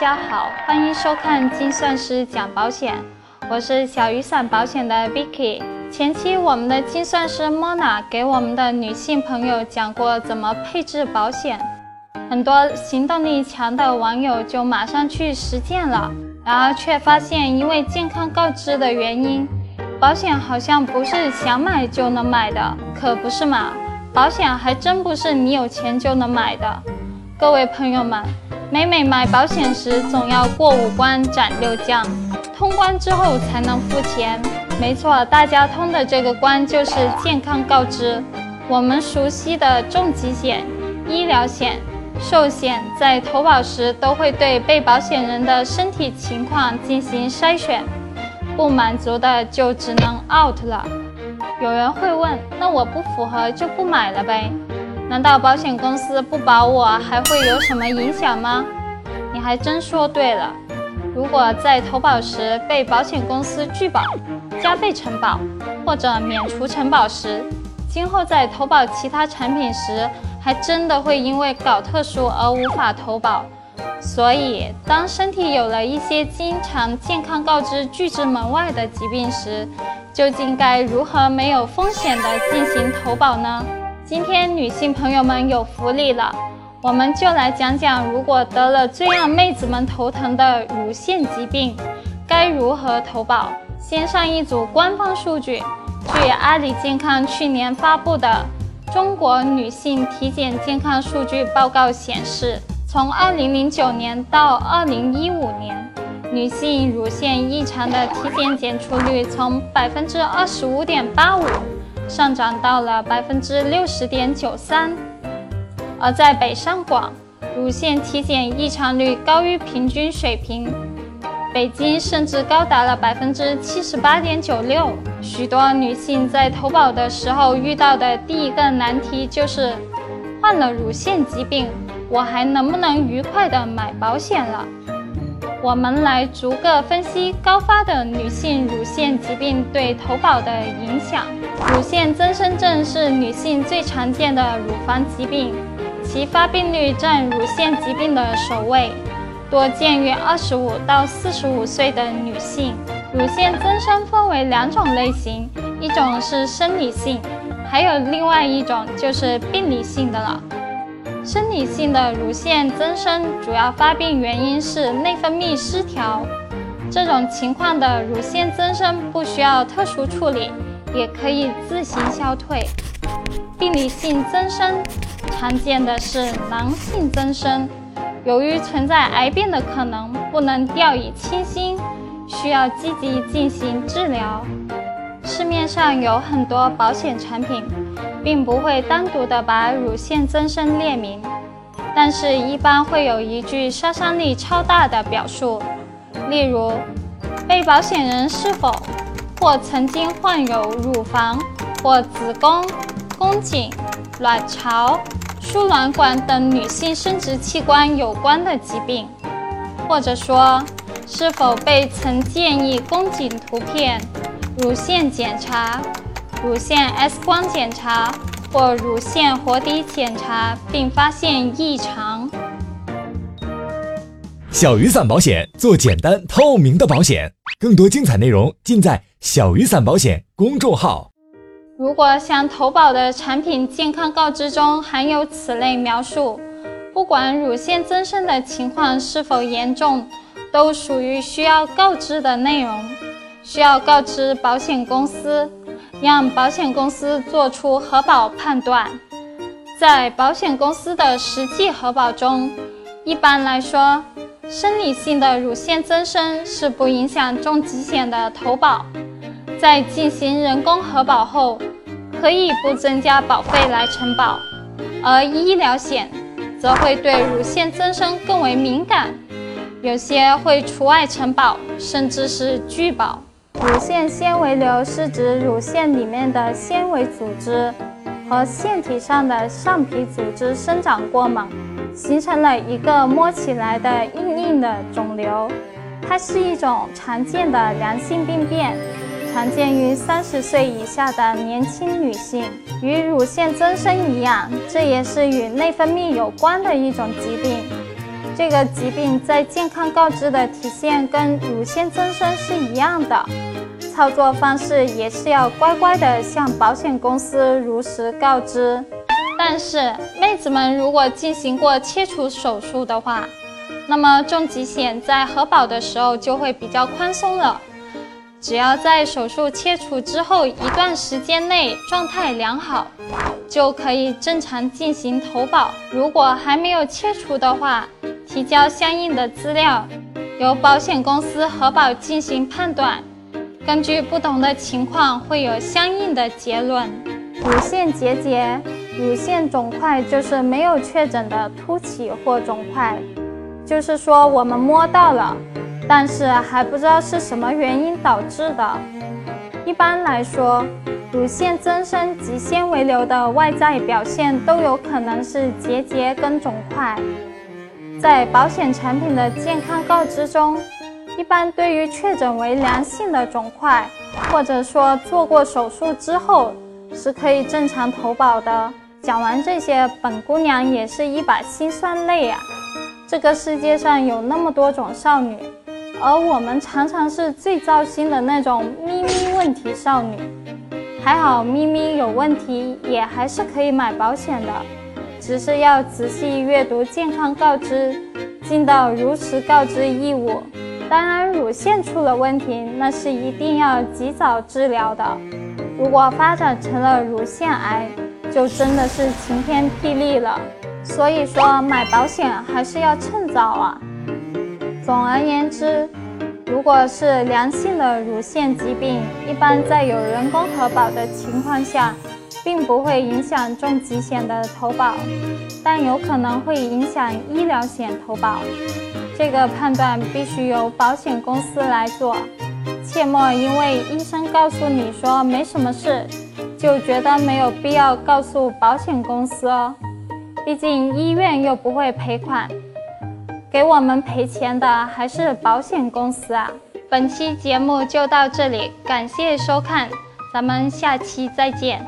大家好，欢迎收看精算师讲保险，我是小雨伞保险的 Vicky。前期我们的精算师 Mona 给我们的女性朋友讲过怎么配置保险，很多行动力强的网友就马上去实践了，然而却发现因为健康告知的原因，保险好像不是想买就能买的，可不是嘛？保险还真不是你有钱就能买的，各位朋友们。每每买保险时，总要过五关斩六将，通关之后才能付钱。没错，大家通的这个关就是健康告知。我们熟悉的重疾险、医疗险、寿险，在投保时都会对被保险人的身体情况进行筛选，不满足的就只能 out 了。有人会问，那我不符合就不买了呗？难道保险公司不保我还会有什么影响吗？你还真说对了。如果在投保时被保险公司拒保、加倍承保或者免除承保时，今后在投保其他产品时，还真的会因为搞特殊而无法投保。所以，当身体有了一些经常健康告知拒之门外的疾病时，究竟该如何没有风险的进行投保呢？今天女性朋友们有福利了，我们就来讲讲，如果得了最让妹子们头疼的乳腺疾病，该如何投保。先上一组官方数据，据阿里健康去年发布的《中国女性体检健康数据报告》显示，从2009年到2015年，女性乳腺异常的体检检出率从25.85%。上涨到了百分之六十点九三，而在北上广，乳腺体检异常率高于平均水平，北京甚至高达了百分之七十八点九六。许多女性在投保的时候遇到的第一个难题就是，患了乳腺疾病，我还能不能愉快的买保险了？我们来逐个分析高发的女性乳腺疾病对投保的影响。乳腺增生症是女性最常见的乳房疾病，其发病率占乳腺疾病的首位，多见于二十五到四十五岁的女性。乳腺增生分为两种类型，一种是生理性，还有另外一种就是病理性的了。生理性的乳腺增生主要发病原因是内分泌失调，这种情况的乳腺增生不需要特殊处理，也可以自行消退。病理性增生常见的是囊性增生，由于存在癌变的可能，不能掉以轻心，需要积极进行治疗。市面上有很多保险产品。并不会单独的把乳腺增生列明，但是一般会有一句杀伤力超大的表述，例如，被保险人是否或曾经患有乳房或子宫、宫颈、卵巢、输卵管等女性生殖器官有关的疾病，或者说，是否被曾建议宫颈图片、乳腺检查。乳腺 X 光检查或乳腺活滴检查，并发现异常。小雨伞保险做简单透明的保险，更多精彩内容尽在小雨伞保险公众号。如果想投保的产品健康告知中含有此类描述，不管乳腺增生的情况是否严重，都属于需要告知的内容，需要告知保险公司。让保险公司做出核保判断。在保险公司的实际核保中，一般来说，生理性的乳腺增生是不影响重疾险的投保。在进行人工核保后，可以不增加保费来承保。而医疗险则会对乳腺增生更为敏感，有些会除外承保，甚至是拒保。乳腺纤维瘤是指乳腺里面的纤维组织和腺体上的上皮组织生长过猛，形成了一个摸起来的硬硬的肿瘤。它是一种常见的良性病变，常见于三十岁以下的年轻女性。与乳腺增生一样，这也是与内分泌有关的一种疾病。这个疾病在健康告知的体现跟乳腺增生是一样的，操作方式也是要乖乖的向保险公司如实告知。但是妹子们如果进行过切除手术的话，那么重疾险在核保的时候就会比较宽松了，只要在手术切除之后一段时间内状态良好，就可以正常进行投保。如果还没有切除的话，提交相应的资料，由保险公司核保进行判断，根据不同的情况会有相应的结论。乳腺结节、乳腺肿块就是没有确诊的凸起或肿块。就是说，我们摸到了，但是还不知道是什么原因导致的。一般来说，乳腺增生及纤维瘤的外在表现都有可能是结节跟肿块。在保险产品的健康告知中，一般对于确诊为良性的肿块，或者说做过手术之后，是可以正常投保的。讲完这些，本姑娘也是一把辛酸泪啊。这个世界上有那么多种少女，而我们常常是最糟心的那种咪咪问题少女。还好咪咪有问题也还是可以买保险的，只是要仔细阅读健康告知，尽到如实告知义务。当然，乳腺出了问题，那是一定要及早治疗的。如果发展成了乳腺癌，就真的是晴天霹雳了。所以说买保险还是要趁早啊。总而言之，如果是良性的乳腺疾病，一般在有人工核保的情况下，并不会影响重疾险的投保，但有可能会影响医疗险投保。这个判断必须由保险公司来做，切莫因为医生告诉你说没什么事，就觉得没有必要告诉保险公司哦。毕竟医院又不会赔款，给我们赔钱的还是保险公司啊！本期节目就到这里，感谢收看，咱们下期再见。